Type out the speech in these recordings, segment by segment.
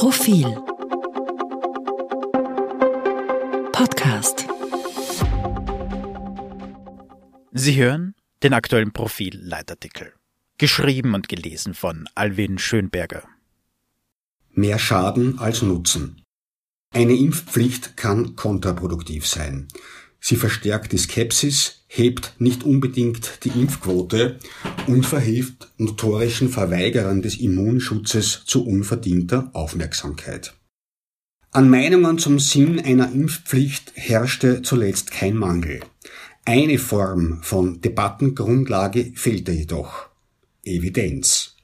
Profil Podcast Sie hören den aktuellen Profil-Leitartikel, geschrieben und gelesen von Alwin Schönberger. Mehr Schaden als Nutzen. Eine Impfpflicht kann kontraproduktiv sein. Sie verstärkt die Skepsis, hebt nicht unbedingt die Impfquote und verhilft notorischen Verweigerern des Immunschutzes zu unverdienter Aufmerksamkeit. An Meinungen zum Sinn einer Impfpflicht herrschte zuletzt kein Mangel. Eine Form von Debattengrundlage fehlte jedoch. Evidenz.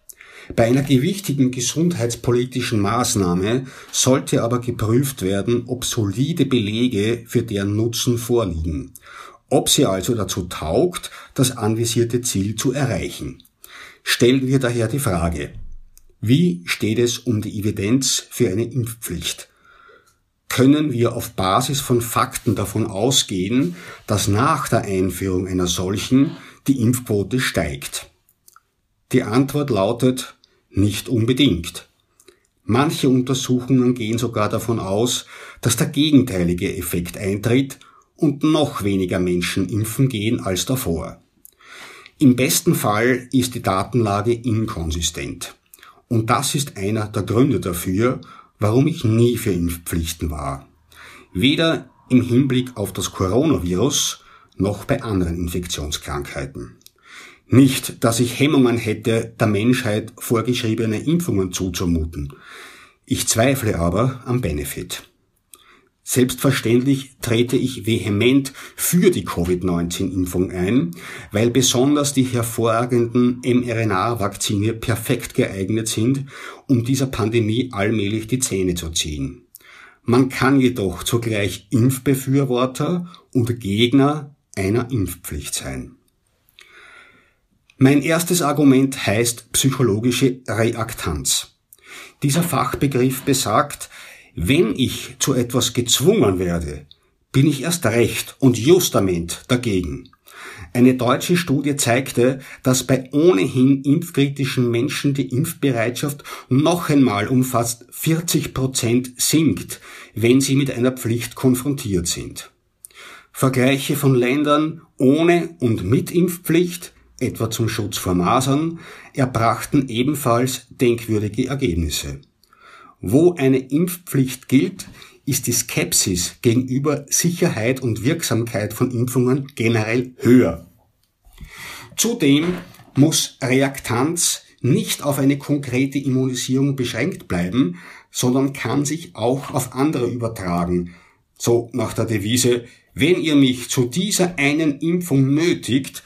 Bei einer gewichtigen gesundheitspolitischen Maßnahme sollte aber geprüft werden, ob solide Belege für deren Nutzen vorliegen, ob sie also dazu taugt, das anvisierte Ziel zu erreichen. Stellen wir daher die Frage, wie steht es um die Evidenz für eine Impfpflicht? Können wir auf Basis von Fakten davon ausgehen, dass nach der Einführung einer solchen die Impfquote steigt? Die Antwort lautet nicht unbedingt. Manche Untersuchungen gehen sogar davon aus, dass der gegenteilige Effekt eintritt und noch weniger Menschen impfen gehen als davor. Im besten Fall ist die Datenlage inkonsistent. Und das ist einer der Gründe dafür, warum ich nie für Impfpflichten war. Weder im Hinblick auf das Coronavirus noch bei anderen Infektionskrankheiten. Nicht, dass ich Hemmungen hätte, der Menschheit vorgeschriebene Impfungen zuzumuten. Ich zweifle aber am Benefit. Selbstverständlich trete ich vehement für die Covid-19-Impfung ein, weil besonders die hervorragenden mRNA-Vakzine perfekt geeignet sind, um dieser Pandemie allmählich die Zähne zu ziehen. Man kann jedoch zugleich Impfbefürworter und Gegner einer Impfpflicht sein. Mein erstes Argument heißt psychologische Reaktanz. Dieser Fachbegriff besagt, wenn ich zu etwas gezwungen werde, bin ich erst recht und justament dagegen. Eine deutsche Studie zeigte, dass bei ohnehin impfkritischen Menschen die Impfbereitschaft noch einmal um fast 40 Prozent sinkt, wenn sie mit einer Pflicht konfrontiert sind. Vergleiche von Ländern ohne und mit Impfpflicht etwa zum Schutz vor Masern, erbrachten ebenfalls denkwürdige Ergebnisse. Wo eine Impfpflicht gilt, ist die Skepsis gegenüber Sicherheit und Wirksamkeit von Impfungen generell höher. Zudem muss Reaktanz nicht auf eine konkrete Immunisierung beschränkt bleiben, sondern kann sich auch auf andere übertragen. So nach der Devise, wenn ihr mich zu dieser einen Impfung nötigt,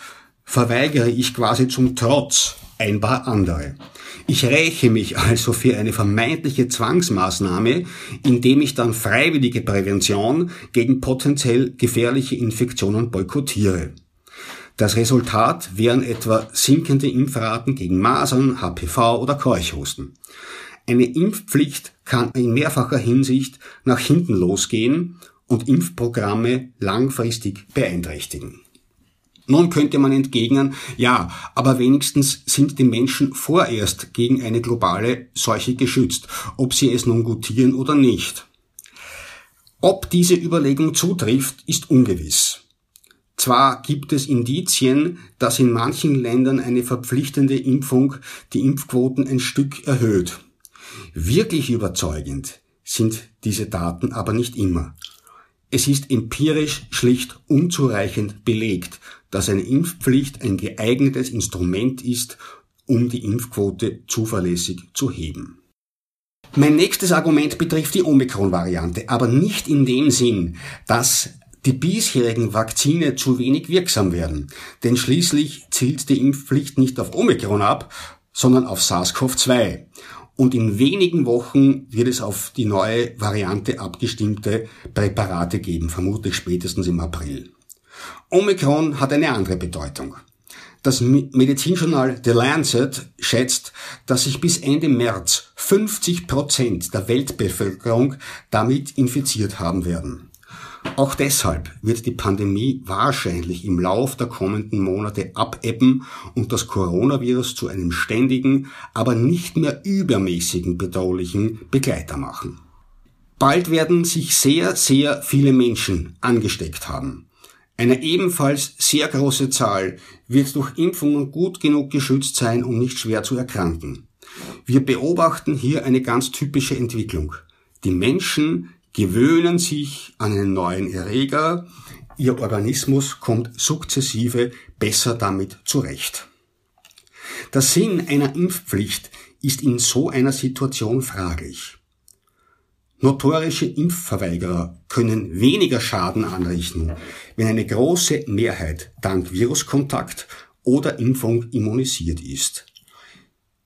verweigere ich quasi zum Trotz ein paar andere. Ich räche mich also für eine vermeintliche Zwangsmaßnahme, indem ich dann freiwillige Prävention gegen potenziell gefährliche Infektionen boykottiere. Das Resultat wären etwa sinkende Impfraten gegen Masern, HPV oder Keuchhusten. Eine Impfpflicht kann in mehrfacher Hinsicht nach hinten losgehen und Impfprogramme langfristig beeinträchtigen. Nun könnte man entgegnen, ja, aber wenigstens sind die Menschen vorerst gegen eine globale Seuche geschützt, ob sie es nun gutieren oder nicht. Ob diese Überlegung zutrifft, ist ungewiss. Zwar gibt es Indizien, dass in manchen Ländern eine verpflichtende Impfung die Impfquoten ein Stück erhöht. Wirklich überzeugend sind diese Daten aber nicht immer. Es ist empirisch schlicht unzureichend belegt, dass eine Impfpflicht ein geeignetes Instrument ist, um die Impfquote zuverlässig zu heben. Mein nächstes Argument betrifft die Omikron-Variante, aber nicht in dem Sinn, dass die bisherigen Vakzine zu wenig wirksam werden, denn schließlich zielt die Impfpflicht nicht auf Omikron ab, sondern auf SARS-CoV-2. Und in wenigen Wochen wird es auf die neue Variante abgestimmte Präparate geben, vermutlich spätestens im April. Omikron hat eine andere Bedeutung. Das Medizinjournal The Lancet schätzt, dass sich bis Ende März 50 Prozent der Weltbevölkerung damit infiziert haben werden. Auch deshalb wird die Pandemie wahrscheinlich im Lauf der kommenden Monate abebben und das Coronavirus zu einem ständigen, aber nicht mehr übermäßigen bedauerlichen Begleiter machen. Bald werden sich sehr, sehr viele Menschen angesteckt haben. Eine ebenfalls sehr große Zahl wird durch Impfungen gut genug geschützt sein, um nicht schwer zu erkranken. Wir beobachten hier eine ganz typische Entwicklung. Die Menschen gewöhnen sich an einen neuen Erreger, ihr Organismus kommt sukzessive besser damit zurecht. Der Sinn einer Impfpflicht ist in so einer Situation fraglich. Notorische Impfverweigerer können weniger Schaden anrichten, wenn eine große Mehrheit dank Viruskontakt oder Impfung immunisiert ist.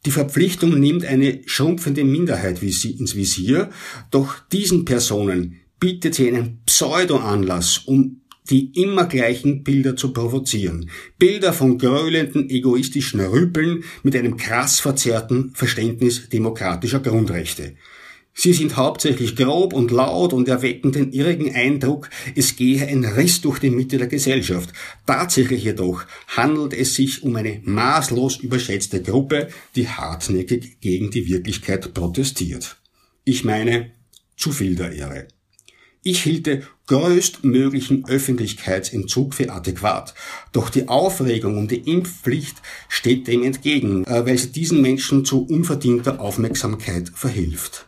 Die Verpflichtung nimmt eine schrumpfende Minderheit ins Visier, doch diesen Personen bietet sie einen Pseudo-Anlass, um die immer gleichen Bilder zu provozieren. Bilder von gröhlenden, egoistischen Rüpeln mit einem krass verzerrten Verständnis demokratischer Grundrechte. Sie sind hauptsächlich grob und laut und erwecken den irrigen Eindruck, es gehe ein Riss durch die Mitte der Gesellschaft. Tatsächlich jedoch handelt es sich um eine maßlos überschätzte Gruppe, die hartnäckig gegen die Wirklichkeit protestiert. Ich meine, zu viel der Ehre. Ich hielte größtmöglichen Öffentlichkeitsentzug für adäquat. Doch die Aufregung um die Impfpflicht steht dem entgegen, äh, weil sie diesen Menschen zu unverdienter Aufmerksamkeit verhilft.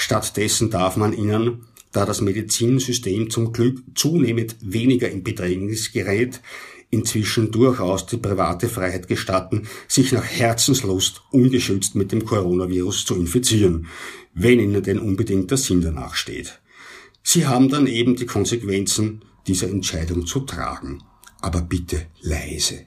Stattdessen darf man ihnen, da das Medizinsystem zum Glück zunehmend weniger in Bedrängnis gerät, inzwischen durchaus die private Freiheit gestatten, sich nach Herzenslust ungeschützt mit dem Coronavirus zu infizieren, wenn ihnen denn unbedingt der Sinn danach steht. Sie haben dann eben die Konsequenzen dieser Entscheidung zu tragen. Aber bitte leise.